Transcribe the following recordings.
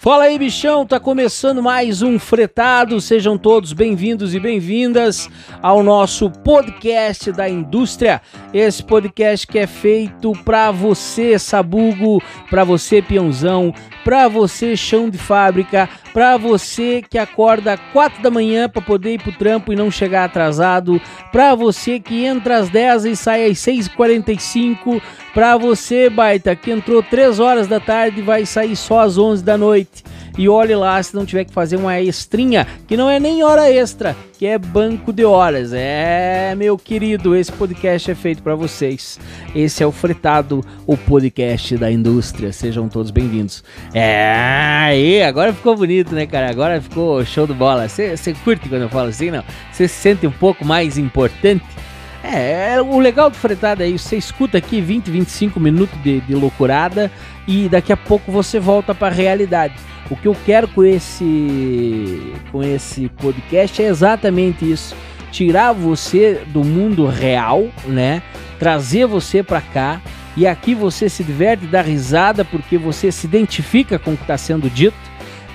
Fala aí, bichão, tá começando mais um fretado. Sejam todos bem-vindos e bem-vindas ao nosso podcast da indústria. Esse podcast que é feito para você, sabugo, para você, peãozão, para você, chão de fábrica, para você que acorda 4 da manhã para poder ir pro trampo e não chegar atrasado, para você que entra às 10 e sai às 6h45, para você, baita, que entrou 3 horas da tarde e vai sair só às 11 da noite. E olhe lá se não tiver que fazer uma extrinha, que não é nem hora extra, que é banco de horas. É, meu querido, esse podcast é feito para vocês. Esse é o Fretado, o podcast da indústria. Sejam todos bem-vindos. É, aí, agora ficou bonito, né, cara? Agora ficou show de bola. Você curte quando eu falo assim, não? Você se sente um pouco mais importante? É, o legal do fretado é isso, você escuta aqui 20, 25 minutos de, de loucurada e daqui a pouco você volta para a realidade. O que eu quero com esse com esse podcast é exatamente isso, tirar você do mundo real, né? Trazer você para cá e aqui você se diverte, dá risada porque você se identifica com o que está sendo dito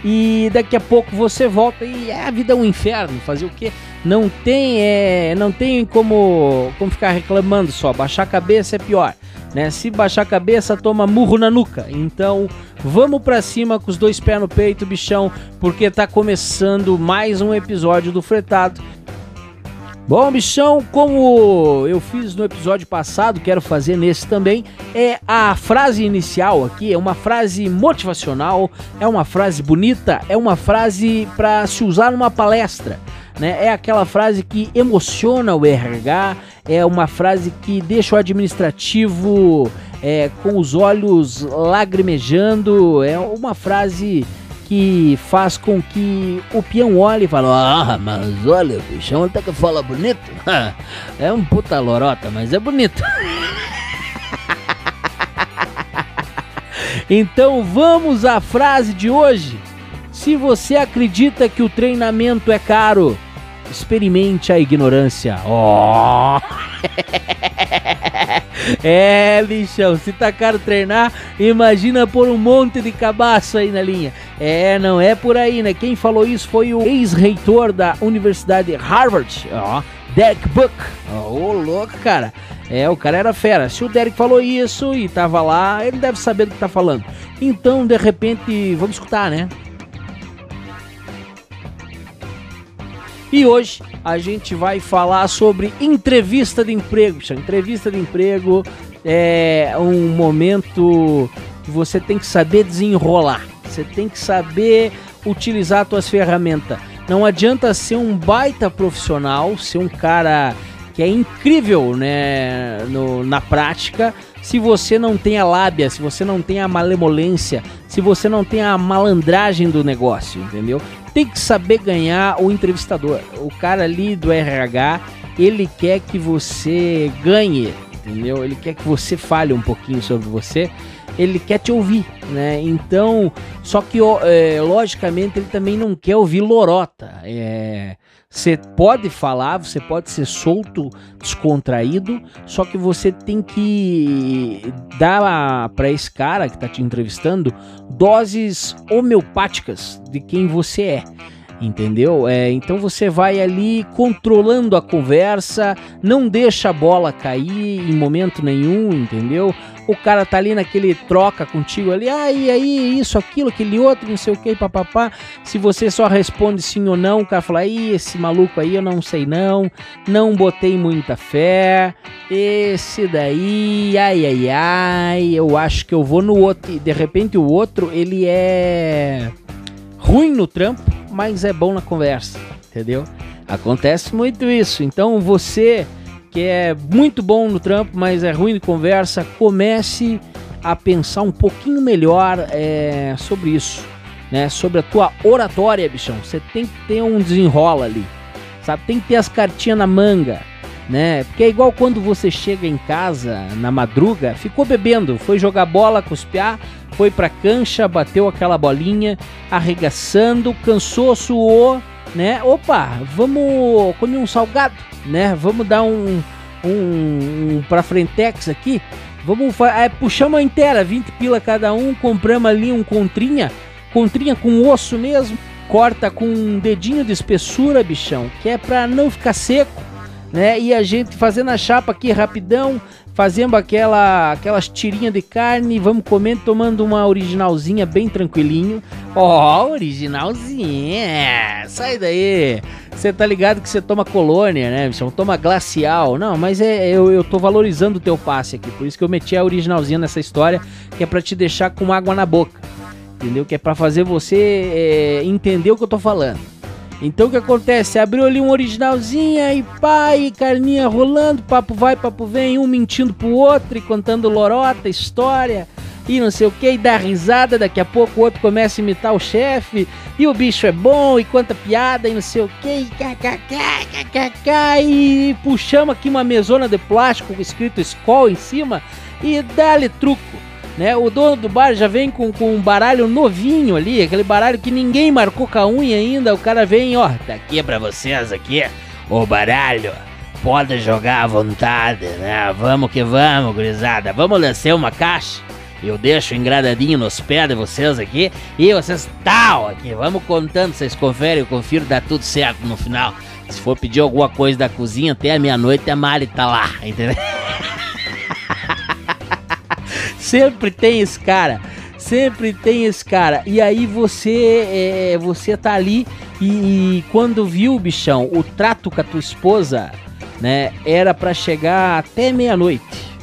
e daqui a pouco você volta e é, a vida é um inferno. Fazer o quê? Não tem, é, não tem como, como ficar reclamando só. Baixar a cabeça é pior. Né? Se baixar a cabeça, toma murro na nuca. Então, vamos para cima com os dois pés no peito, bichão, porque tá começando mais um episódio do Fretado. Bom, bichão, como eu fiz no episódio passado, quero fazer nesse também, é a frase inicial aqui, é uma frase motivacional, é uma frase bonita, é uma frase para se usar numa palestra, né? É aquela frase que emociona o RH, é uma frase que deixa o administrativo é, com os olhos lagrimejando, é uma frase que faz com que o peão olhe e fale: Ah, mas olha, o bichão até que fala bonito. é um puta lorota, mas é bonito. então vamos à frase de hoje. Se você acredita que o treinamento é caro, experimente a ignorância. Oh! é, bichão, se tá caro treinar, imagina pôr um monte de cabaço aí na linha. É, não é por aí, né? Quem falou isso foi o ex-reitor da Universidade Harvard, ó, Derek Buck. Ô, oh, louco, cara. É, o cara era fera. Se o Derek falou isso e tava lá, ele deve saber do que tá falando. Então, de repente, vamos escutar, né? E hoje a gente vai falar sobre entrevista de emprego. Entrevista de emprego é um momento que você tem que saber desenrolar. Você tem que saber utilizar suas ferramentas. Não adianta ser um baita profissional, ser um cara que é incrível né, no, na prática, se você não tem a lábia, se você não tem a malemolência, se você não tem a malandragem do negócio, entendeu? Tem que saber ganhar o entrevistador. O cara ali do RH, ele quer que você ganhe, entendeu? Ele quer que você fale um pouquinho sobre você ele quer te ouvir, né? Então, só que é, logicamente ele também não quer ouvir lorota. É, você pode falar, você pode ser solto, descontraído, só que você tem que dar para esse cara que está te entrevistando doses homeopáticas de quem você é entendeu? É, então você vai ali controlando a conversa, não deixa a bola cair em momento nenhum, entendeu? O cara tá ali naquele troca contigo ali, ah, e aí, isso, aquilo, aquele outro, não sei o que, papapá. Se você só responde sim ou não, o cara fala, aí, esse maluco aí eu não sei não, não botei muita fé, esse daí, ai, ai, ai, eu acho que eu vou no outro. De repente o outro, ele é ruim no trampo, mas é bom na conversa, entendeu? Acontece muito isso. Então você que é muito bom no trampo, mas é ruim de conversa, comece a pensar um pouquinho melhor é, sobre isso, né? Sobre a tua oratória, bichão. Você tem que ter um desenrola ali, sabe? Tem que ter as cartinhas na manga, né? Porque é igual quando você chega em casa na madruga, ficou bebendo, foi jogar bola, cuspiar, foi pra cancha, bateu aquela bolinha, arregaçando, cansou, suou, né? Opa, vamos comer um salgado, né? Vamos dar um, um, um pra frentex aqui. Vamos é, puxamos a inteira, 20 pila cada um, compramos ali um contrinha. contrinha com osso mesmo, corta com um dedinho de espessura, bichão, que é pra não ficar seco, né? E a gente fazendo a chapa aqui rapidão, fazendo aquela, aquelas tirinhas de carne, vamos comendo, tomando uma originalzinha bem tranquilinho. Ó, oh, originalzinha, sai daí. Você tá ligado que você toma colônia, né, bichão? Toma glacial. Não, mas é, eu, eu tô valorizando o teu passe aqui, por isso que eu meti a originalzinha nessa história, que é pra te deixar com água na boca. Entendeu? Que é pra fazer você é, entender o que eu tô falando. Então o que acontece? Abriu ali um originalzinha e pai, carninha rolando, papo vai, papo vem, um mentindo pro outro e contando lorota, história e não sei o que, e dá risada, daqui a pouco o outro começa a imitar o chefe, e o bicho é bom, e conta piada, e não sei o que, e kkk, e puxamos aqui uma mesona de plástico escrito Skol em cima, e dá-lhe truco. Né? O dono do bar já vem com, com um baralho novinho ali, aquele baralho que ninguém marcou com a unha ainda. O cara vem, ó, tá aqui pra vocês aqui, o baralho. Pode jogar à vontade, né? Vamos que vamos, gurizada. Vamos descer uma caixa. Eu deixo engradadinho nos pés de vocês aqui. E vocês tal aqui. Vamos contando, vocês conferem, eu confiro, dá tudo certo no final. Se for pedir alguma coisa da cozinha até a meia-noite, a Mari tá lá, entendeu? Sempre tem esse cara. Sempre tem esse cara. E aí você é, você tá ali e, e, quando viu, bichão, o trato com a tua esposa, né, era para chegar até meia-noite.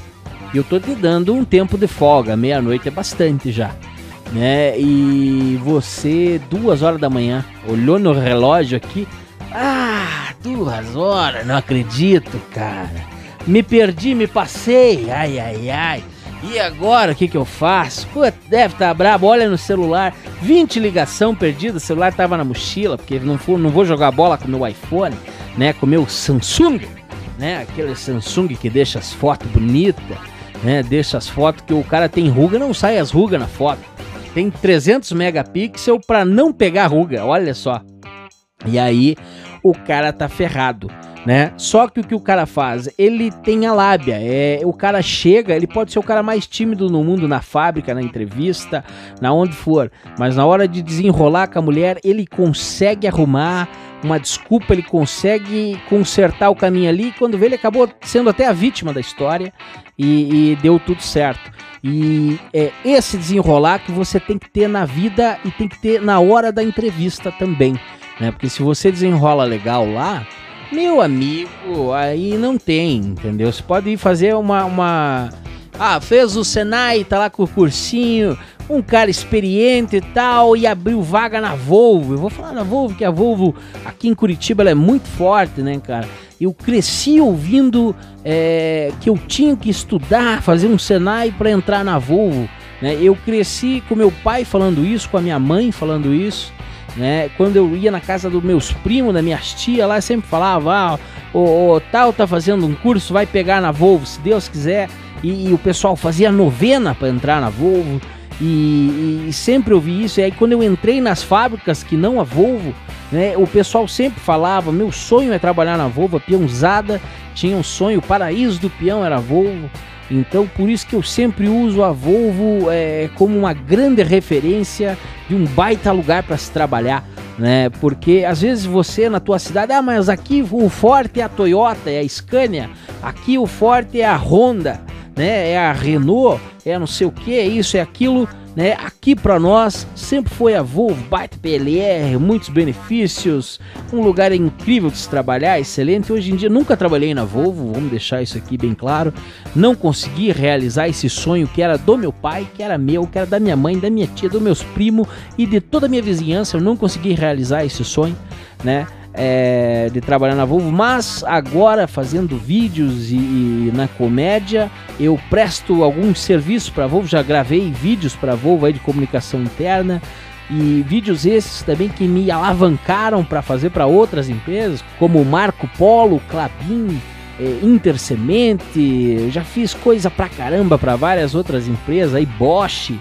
E eu tô te dando um tempo de folga. Meia-noite é bastante já. Né? E você, duas horas da manhã, olhou no relógio aqui. Ah, duas horas, não acredito, cara. Me perdi, me passei. Ai, ai, ai. E agora o que, que eu faço? Pô, deve estar tá brabo, olha no celular, 20 ligação perdida, o celular tava na mochila, porque não, for, não vou jogar bola com meu iPhone, né? Com meu Samsung, né? Aquele Samsung que deixa as fotos bonitas, né? Deixa as fotos que o cara tem ruga, não sai as rugas na foto. Tem 300 megapixels para não pegar ruga, olha só. E aí o cara tá ferrado né? Só que o que o cara faz, ele tem a lábia. É, o cara chega, ele pode ser o cara mais tímido no mundo, na fábrica, na entrevista, na onde for, mas na hora de desenrolar com a mulher, ele consegue arrumar uma desculpa, ele consegue consertar o caminho ali. E quando vê, ele acabou sendo até a vítima da história e, e deu tudo certo. E é esse desenrolar que você tem que ter na vida e tem que ter na hora da entrevista também, né? Porque se você desenrola legal lá, meu amigo, aí não tem, entendeu? Você pode fazer uma, uma. Ah, fez o Senai, tá lá com o cursinho, um cara experiente e tal, e abriu vaga na Volvo. Eu vou falar na Volvo, que a Volvo aqui em Curitiba ela é muito forte, né, cara? Eu cresci ouvindo é, que eu tinha que estudar, fazer um Senai para entrar na Volvo. Né? Eu cresci com meu pai falando isso, com a minha mãe falando isso né? Quando eu ia na casa dos meus primos, da minhas tia lá, sempre falava, ah, o, o, tal tá fazendo um curso, vai pegar na Volvo, se Deus quiser. E, e o pessoal fazia novena para entrar na Volvo. E, e, sempre ouvi isso. E aí quando eu entrei nas fábricas que não a Volvo, né, o pessoal sempre falava, meu sonho é trabalhar na Volvo, a peãozada tinha um sonho, o paraíso do peão era a Volvo. Então, por isso que eu sempre uso a Volvo é, como uma grande referência de um baita lugar para se trabalhar, né? Porque às vezes você na tua cidade, ah, mas aqui o forte é a Toyota, é a Scania, aqui o forte é a Honda, né? É a Renault, é não sei o que, é isso, é aquilo né? Aqui para nós sempre foi a Volvo, baita PLR, muitos benefícios, um lugar incrível de se trabalhar, excelente. Hoje em dia nunca trabalhei na Volvo, vamos deixar isso aqui bem claro. Não consegui realizar esse sonho que era do meu pai, que era meu, que era da minha mãe, da minha tia, dos meus primos e de toda a minha vizinhança. Eu não consegui realizar esse sonho, né? é, de trabalhar na Volvo, mas agora fazendo vídeos e, e na comédia eu presto alguns serviços para Volvo, já gravei vídeos para Volvo aí de comunicação interna e vídeos esses também que me alavancaram para fazer para outras empresas, como Marco Polo, Clabin, é, Intersemente, eu já fiz coisa pra caramba para várias outras empresas aí, Bosch,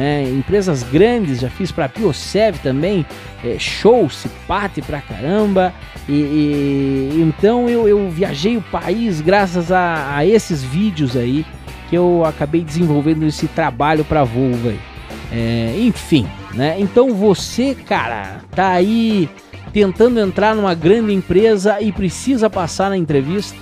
né? Empresas grandes, já fiz para Piosev também, é, show, Cipate pra caramba. E, e então eu, eu, viajei o país graças a, a, esses vídeos aí que eu acabei desenvolvendo esse trabalho para Volvo. Aí. É, enfim, né? Então você, cara, tá aí tentando entrar numa grande empresa e precisa passar na entrevista,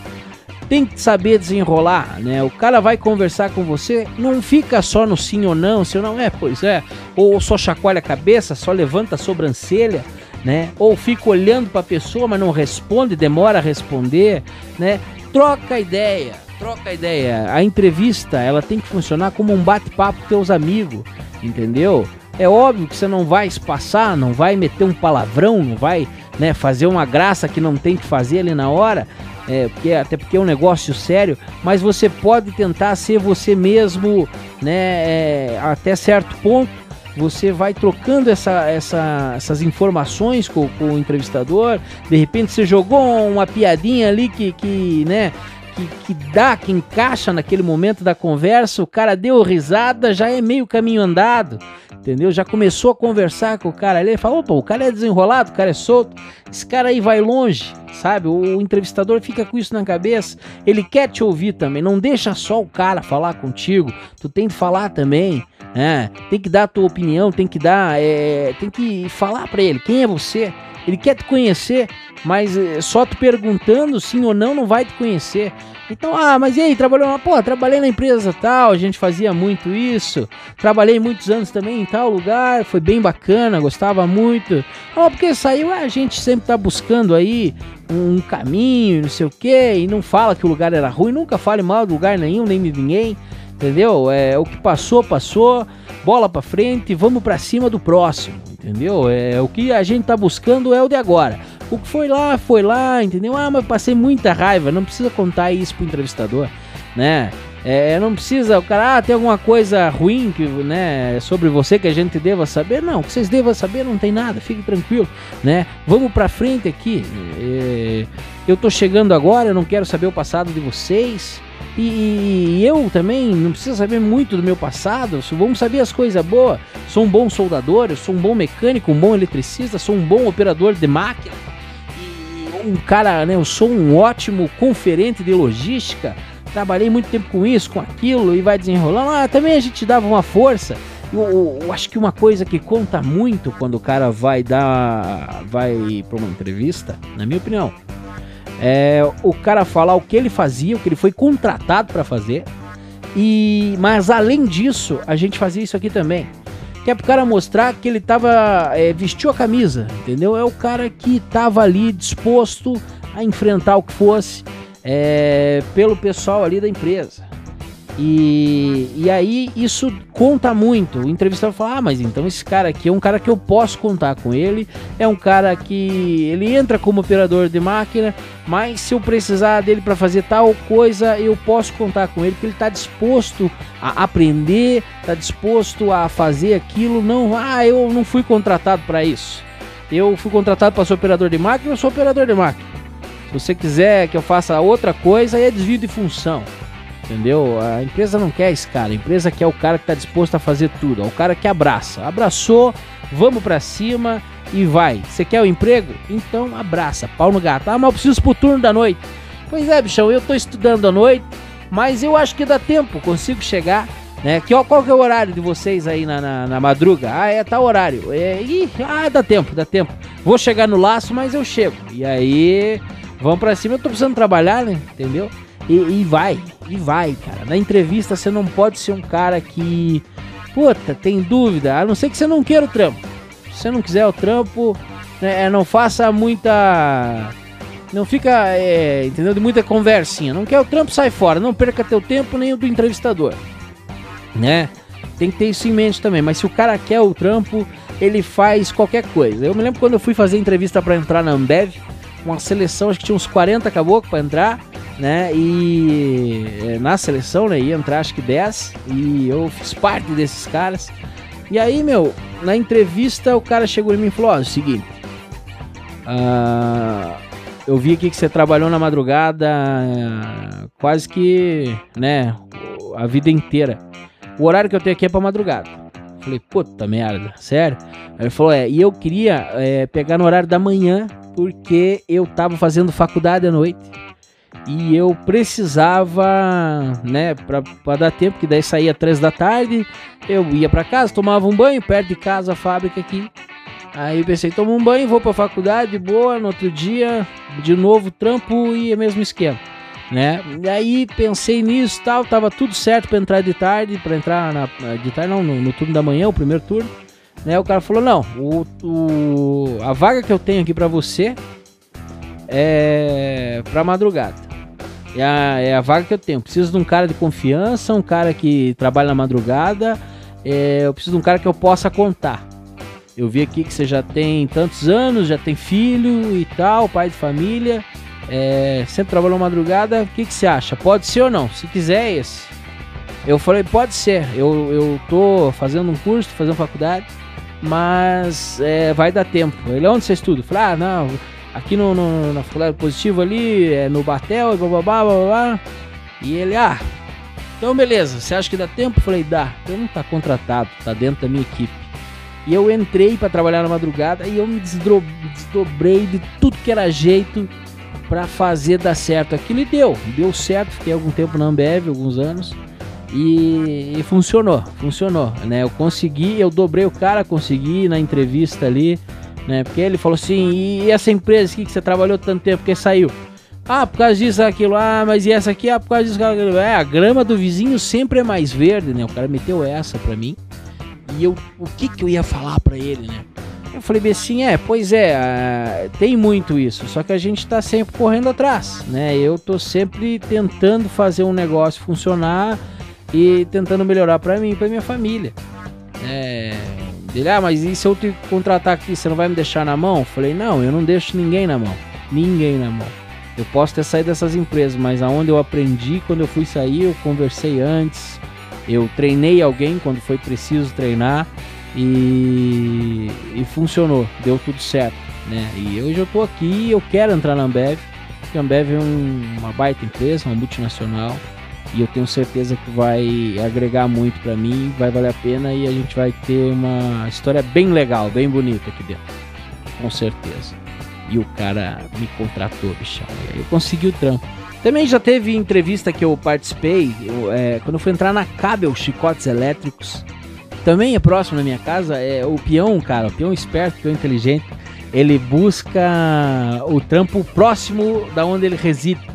tem que saber desenrolar, né? O cara vai conversar com você, não fica só no sim ou não, se não é, pois é, ou só chacoalha a cabeça, só levanta a sobrancelha, né? Ou fica olhando para a pessoa, mas não responde, demora a responder, né? Troca ideia, troca ideia. A entrevista, ela tem que funcionar como um bate-papo com teus amigos, entendeu? É óbvio que você não vai espaçar, não vai meter um palavrão, não vai né, fazer uma graça que não tem que fazer ali na hora, é, porque, até porque é um negócio sério, mas você pode tentar ser você mesmo né, é, até certo ponto. Você vai trocando essa, essa, essas informações com, com, o entrevistador. De repente você jogou uma piadinha ali que, que né, que, que dá, que encaixa naquele momento da conversa, o cara deu risada, já é meio caminho andado, entendeu? Já começou a conversar com o cara ali, fala, opa, o cara é desenrolado, o cara é solto, esse cara aí vai longe, sabe? O, o entrevistador fica com isso na cabeça, ele quer te ouvir também, não deixa só o cara falar contigo, tu tem que falar também, né? Tem que dar a tua opinião, tem que dar, é, tem que falar para ele quem é você, ele quer te conhecer, mas eh, só tu perguntando sim ou não não vai te conhecer. Então, ah, mas e aí, trabalhou? Pô, trabalhei na empresa tal, a gente fazia muito isso. Trabalhei muitos anos também em tal lugar, foi bem bacana, gostava muito. Ah, porque saiu, a gente sempre tá buscando aí um caminho, não sei o quê, e não fala que o lugar era ruim, nunca fale mal do lugar nenhum, nem de ninguém, entendeu? É, o que passou, passou, bola pra frente, vamos pra cima do próximo, entendeu? É, o que a gente tá buscando é o de agora. O que foi lá, foi lá, entendeu? Ah, mas passei muita raiva. Não precisa contar isso pro entrevistador, né? É, não precisa, o cara, ah, tem alguma coisa ruim que, né, sobre você que a gente deva saber? Não, que vocês devam saber não tem nada, fique tranquilo, né? Vamos pra frente aqui. É, eu tô chegando agora, eu não quero saber o passado de vocês. E, e eu também não preciso saber muito do meu passado, vamos saber as coisas boas. Sou um bom soldador, eu sou um bom mecânico, um bom eletricista, sou um bom operador de máquina um cara, né? Eu sou um ótimo conferente de logística. Trabalhei muito tempo com isso, com aquilo e vai desenrolando. Ah, também a gente dava uma força. Eu, eu, acho que uma coisa que conta muito quando o cara vai dar, vai para uma entrevista, na minha opinião, é o cara falar o que ele fazia, o que ele foi contratado para fazer. E mas além disso, a gente fazia isso aqui também que é pro cara mostrar que ele tava. É, vestiu a camisa, entendeu? É o cara que tava ali disposto a enfrentar o que fosse é, pelo pessoal ali da empresa. E, e aí isso conta muito. O entrevistador fala: Ah, mas então esse cara aqui é um cara que eu posso contar com ele. É um cara que ele entra como operador de máquina, mas se eu precisar dele para fazer tal coisa, eu posso contar com ele, porque ele está disposto a aprender, está disposto a fazer aquilo. Não, ah, eu não fui contratado para isso. Eu fui contratado para ser operador de máquina, eu sou operador de máquina. Se você quiser que eu faça outra coisa, aí é desvio de função. Entendeu? A empresa não quer esse cara. A empresa quer o cara que está disposto a fazer tudo. É o cara que abraça. Abraçou, vamos para cima e vai. Você quer o emprego? Então abraça. Pau no gato. Ah, mas eu preciso pro turno da noite. Pois é, bichão, eu tô estudando à noite, mas eu acho que dá tempo, consigo chegar. Né? Que, qual que é o horário de vocês aí na, na, na madruga? Ah, é tal horário. É, ih, ah, dá tempo, dá tempo. Vou chegar no laço, mas eu chego. E aí, vamos para cima. Eu tô precisando trabalhar, né? Entendeu? E, e, vai, e vai, cara. Na entrevista você não pode ser um cara que, puta, tem dúvida, a não ser que você não queira o trampo. Se você não quiser o trampo, né, é, não faça muita. Não fica, é, entendeu? De muita conversinha. Não quer o trampo, sai fora. Não perca teu tempo nem o do entrevistador, né? Tem que ter isso em mente também. Mas se o cara quer o trampo, ele faz qualquer coisa. Eu me lembro quando eu fui fazer entrevista para entrar na Ambev, uma seleção, acho que tinha uns 40 caboclos para entrar né? E é, na seleção, né? Ia entrar acho que 10 e eu fiz parte desses caras. E aí, meu, na entrevista o cara chegou em mim e falou: Ó, é o seguinte, uh, eu vi aqui que você trabalhou na madrugada uh, quase que, né, a vida inteira. O horário que eu tenho aqui é pra madrugada. Falei, puta merda, sério? Aí ele falou: É, e eu queria é, pegar no horário da manhã porque eu tava fazendo faculdade à noite e eu precisava, né, para dar tempo, que daí saía três da tarde, eu ia para casa, tomava um banho perto de casa, a fábrica aqui. Aí pensei, tomo um banho, vou para faculdade, boa, no outro dia, de novo trampo e é mesmo esquema, né? E aí pensei nisso, tal, tava tudo certo para entrar de tarde, para entrar na de tarde não, no, no, turno da manhã, o primeiro turno, né? O cara falou: "Não, o, o a vaga que eu tenho aqui para você é para madrugada. É a, é a vaga que eu tenho. Preciso de um cara de confiança, um cara que trabalha na madrugada. É, eu preciso de um cara que eu possa contar. Eu vi aqui que você já tem tantos anos, já tem filho e tal, pai de família. É, sempre trabalhou madrugada. O que, que você acha? Pode ser ou não? Se quiser, é esse. Eu falei, pode ser. Eu, eu tô fazendo um curso, fazendo faculdade, mas é, vai dar tempo. Ele, onde você estuda? Falei, ah, não aqui no, no, na faculdade positivo ali, é no Batel e blá blá. E ele, ah, então beleza, você acha que dá tempo? Eu falei, dá. Então não tá contratado, tá dentro da minha equipe. E eu entrei para trabalhar na madrugada e eu me desdobrei de tudo que era jeito para fazer dar certo. Aquilo e deu, deu certo. Fiquei algum tempo na Ambev, alguns anos. E, e, funcionou, funcionou, né? Eu consegui, eu dobrei o cara, consegui na entrevista ali né? Porque ele falou assim, e essa empresa aqui que você trabalhou tanto tempo, que saiu? Ah, por causa disso, aquilo, ah, mas e essa aqui? Ah, por causa disso, aquilo. É, a grama do vizinho sempre é mais verde, né? O cara meteu essa pra mim. E eu, o que que eu ia falar pra ele, né? Eu falei bem assim, é, pois é, tem muito isso, só que a gente tá sempre correndo atrás, né? Eu tô sempre tentando fazer um negócio funcionar e tentando melhorar para mim e pra minha família. É, ele, ah, mas e se eu te contratar aqui, você não vai me deixar na mão? Falei, não, eu não deixo ninguém na mão. Ninguém na mão. Eu posso ter saído dessas empresas, mas aonde eu aprendi, quando eu fui sair, eu conversei antes, eu treinei alguém quando foi preciso treinar e, e funcionou, deu tudo certo, né? E hoje eu tô aqui, eu quero entrar na Ambev, porque a Ambev é um, uma baita empresa, uma multinacional, e eu tenho certeza que vai agregar muito para mim, vai valer a pena e a gente vai ter uma história bem legal, bem bonita aqui dentro, com certeza. E o cara me contratou, bichão, e aí eu consegui o trampo. Também já teve entrevista que eu participei, eu, é, quando eu fui entrar na Cabel Chicotes Elétricos, também é próximo da minha casa, é o peão, cara, o peão esperto, o peão inteligente, ele busca o trampo próximo da onde ele reside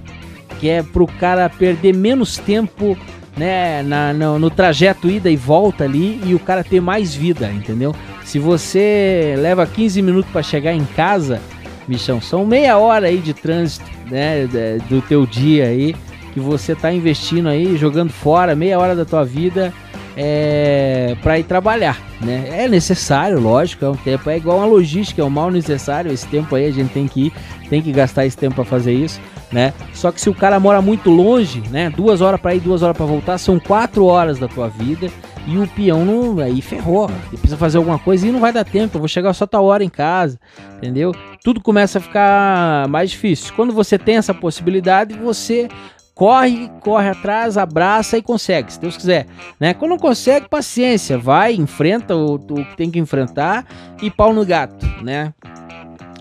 que é pro cara perder menos tempo né, na, no, no, trajeto ida e volta ali e o cara ter mais vida, entendeu? Se você leva 15 minutos para chegar em casa, bichão, são meia hora aí de trânsito, né, do teu dia aí, que você tá investindo aí, jogando fora meia hora da tua vida é, para ir trabalhar, né? É necessário, lógico, é um tempo, é igual uma logística, é um mal necessário, esse tempo aí a gente tem que ir, tem que gastar esse tempo para fazer isso, né? Só que se o cara mora muito longe, né? Duas horas para ir, duas horas para voltar, são quatro horas da tua vida e o peão não, aí ferrou, ele precisa fazer alguma coisa e não vai dar tempo, eu vou chegar só tal hora em casa, entendeu? Tudo começa a ficar mais difícil. Quando você tem essa possibilidade, você corre, corre atrás, abraça e consegue, se Deus quiser. Né? Quando não consegue, paciência, vai, enfrenta o, o que tem que enfrentar e pau no gato, né?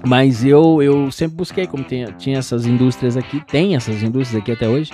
Mas eu, eu sempre busquei, como tinha, tinha essas indústrias aqui, tem essas indústrias aqui até hoje,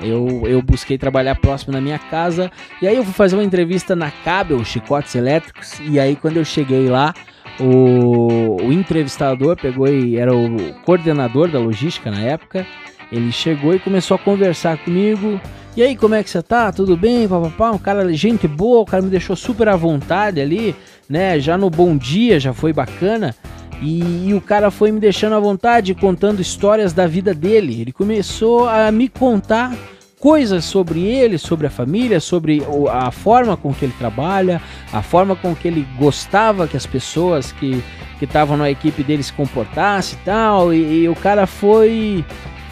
eu, eu busquei trabalhar próximo da minha casa. E aí eu fui fazer uma entrevista na Cabel Chicotes Elétricos. E aí quando eu cheguei lá, o, o entrevistador pegou e era o coordenador da logística na época. Ele chegou e começou a conversar comigo. E aí, como é que você tá? Tudo bem? Papapá, um cara, gente boa, o cara me deixou super à vontade ali, né? Já no bom dia, já foi bacana. E, e, o cara foi me deixando à vontade, contando histórias da vida dele. Ele começou a me contar coisas sobre ele, sobre a família, sobre a forma com que ele trabalha, a forma com que ele gostava que as pessoas que estavam na equipe dele se comportassem e tal. E, e o cara foi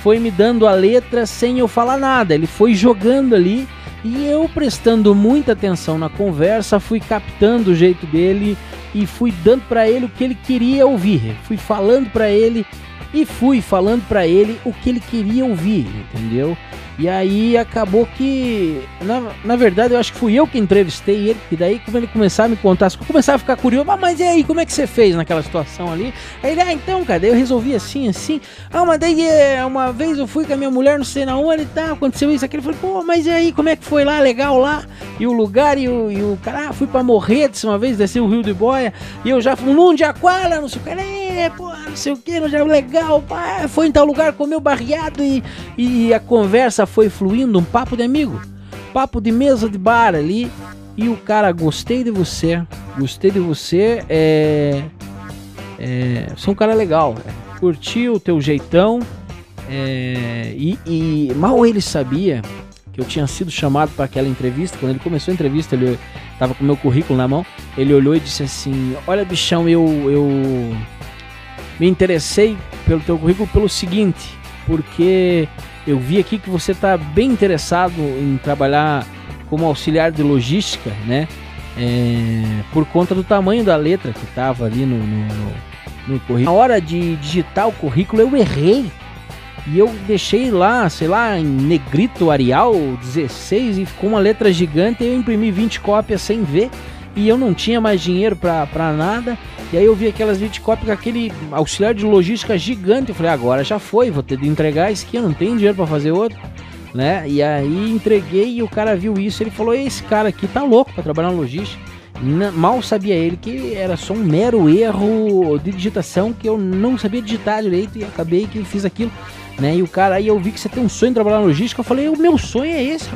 foi me dando a letra sem eu falar nada. Ele foi jogando ali e eu prestando muita atenção na conversa, fui captando o jeito dele e fui dando para ele o que ele queria ouvir. Fui falando para ele e fui falando para ele o que ele queria ouvir, entendeu? E aí acabou que, na, na verdade, eu acho que fui eu que entrevistei ele, e daí quando ele começava a me contar, eu começava a ficar curioso, ah, mas e aí, como é que você fez naquela situação ali? Aí ele, ah, então, cara, daí eu resolvi assim, assim, ah, mas daí é, uma vez eu fui com a minha mulher, não sei na onde e tal, aconteceu isso, aquilo, eu falei, pô, mas e aí, como é que foi lá, legal lá? E o lugar, e o, e o cara, ah, fui pra morrer disse uma vez, desci o Rio de Boia, e eu já fui num de Aquara, não sei o que, é, pô, não sei o que, não já legal, pá, foi em tal lugar, comeu barreado e, e a conversa foi fluindo, um papo de amigo, papo de mesa de bar ali. E o cara, gostei de você, gostei de você, é. é você é um cara legal, é, curti o teu jeitão. É, e, e mal ele sabia que eu tinha sido chamado para aquela entrevista. Quando ele começou a entrevista, ele tava com meu currículo na mão. Ele olhou e disse assim: Olha, bichão, eu, eu me interessei pelo teu currículo pelo seguinte, porque eu vi aqui que você está bem interessado em trabalhar como auxiliar de logística, né? É, por conta do tamanho da letra que estava ali no, no, no, currículo. Na hora de digitar o currículo, eu errei. E eu deixei lá, sei lá, em negrito Arial 16 e ficou uma letra gigante. E eu imprimi 20 cópias sem ver. E eu não tinha mais dinheiro para nada. E aí eu vi aquelas 20 cópias com aquele auxiliar de logística gigante. Eu falei, agora já foi, vou ter de entregar isso aqui, eu não tenho dinheiro para fazer outro. Né? E aí entreguei e o cara viu isso, ele falou: "Esse cara aqui tá louco para trabalhar na logística". Mal sabia ele que era só um mero erro de digitação que eu não sabia digitar direito e acabei que fiz aquilo, né? E o cara aí eu vi que você tem um sonho de trabalhar na logística, eu falei: "O meu sonho é esse".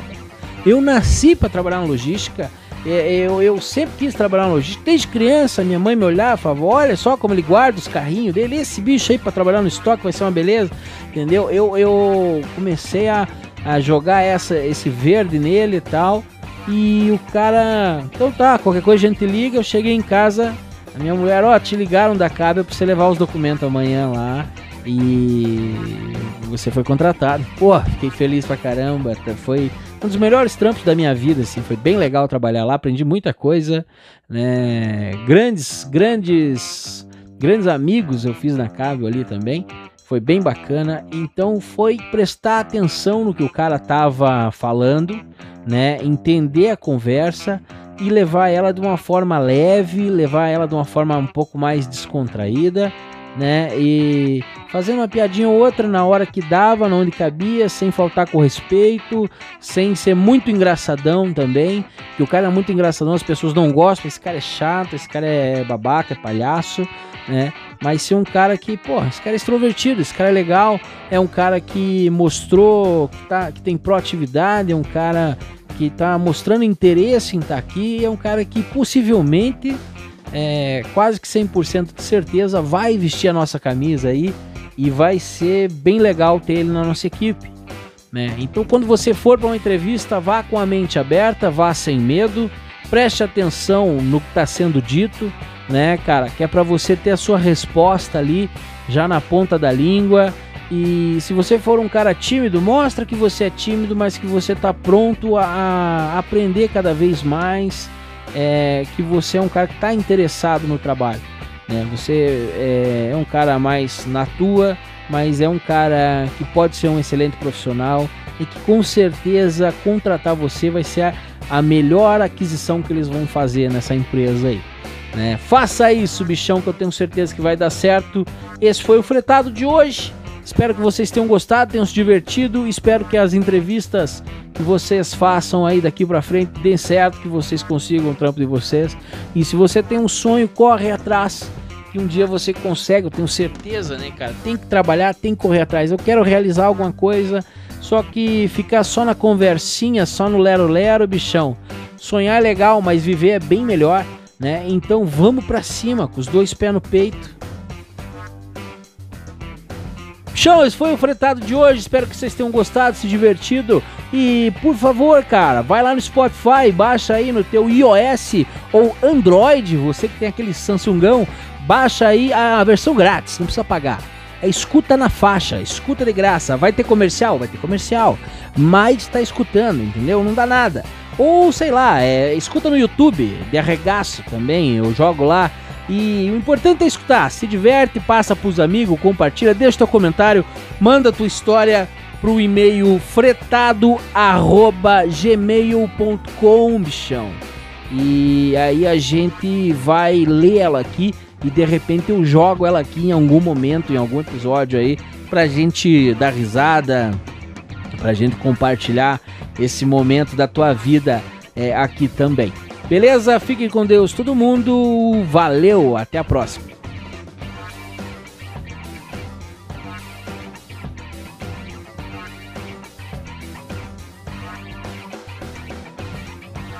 Eu nasci para trabalhar na logística eu, eu sempre quis trabalhar na logística. Desde criança, minha mãe me olhava e falava: Olha só como ele guarda os carrinhos dele. Esse bicho aí para trabalhar no estoque vai ser uma beleza. Entendeu? Eu, eu comecei a, a jogar essa, esse verde nele e tal. E o cara, então tá, qualquer coisa a gente liga. Eu cheguei em casa, a minha mulher, ó, oh, te ligaram da Cabe pra você levar os documentos amanhã lá. E você foi contratado. Pô, fiquei feliz pra caramba. Foi um dos melhores trampos da minha vida, assim, foi bem legal trabalhar lá, aprendi muita coisa, né? Grandes, grandes, grandes amigos eu fiz na Cabo ali também. Foi bem bacana. Então foi prestar atenção no que o cara tava falando, né? Entender a conversa e levar ela de uma forma leve, levar ela de uma forma um pouco mais descontraída né? E fazendo uma piadinha ou outra na hora que dava, onde cabia, sem faltar com respeito, sem ser muito engraçadão também. Que o cara é muito engraçadão, as pessoas não gostam, esse cara é chato, esse cara é babaca, é palhaço, né? Mas ser um cara que, pô, esse cara é extrovertido, esse cara é legal, é um cara que mostrou que, tá, que tem proatividade, é um cara que tá mostrando interesse em estar tá aqui, é um cara que possivelmente é, quase que 100% de certeza vai vestir a nossa camisa aí e vai ser bem legal ter ele na nossa equipe. Né? Então, quando você for para uma entrevista, vá com a mente aberta, vá sem medo, preste atenção no que está sendo dito, né, cara? Que é para você ter a sua resposta ali já na ponta da língua. E se você for um cara tímido, mostra que você é tímido, mas que você está pronto a aprender cada vez mais é, que você é um cara que está interessado no trabalho. Né? Você é, é, um cara mais na tua, mas é um cara que pode ser um excelente profissional e que com certeza contratar você vai ser a, a melhor aquisição que eles vão fazer nessa empresa aí. Né? Faça isso, bichão, que eu tenho certeza que vai dar certo. Esse foi o fretado de hoje. Espero que vocês tenham gostado, tenham se divertido. Espero que as entrevistas que vocês façam aí daqui para frente dêem certo, que vocês consigam o trampo de vocês. E se você tem um sonho, corre atrás. Que um dia você consegue, eu tenho certeza, né, cara? Tem que trabalhar, tem que correr atrás. Eu quero realizar alguma coisa, só que ficar só na conversinha, só no lero-lero, bichão. Sonhar é legal, mas viver é bem melhor, né? Então vamos para cima, com os dois pés no peito Show, esse foi o fretado de hoje. Espero que vocês tenham gostado, se divertido. E por favor, cara, vai lá no Spotify, baixa aí no teu iOS ou Android, você que tem aquele Samsungão, baixa aí a versão grátis, não precisa pagar. É escuta na faixa, escuta de graça. Vai ter comercial? Vai ter comercial. Mas está escutando, entendeu? Não dá nada. Ou sei lá, é, escuta no YouTube, de arregaço também. Eu jogo lá E o importante é escutar. Se diverte, passa pros amigos, compartilha, deixa teu comentário, manda tua história pro e-mail fretado@gmail.com, bichão. E aí a gente vai ler ela aqui e de repente eu jogo ela aqui em algum momento, em algum episódio aí, pra gente dar risada, pra gente compartilhar esse momento da tua vida é, aqui também. Beleza? Fiquem com Deus todo mundo. Valeu, até a próxima.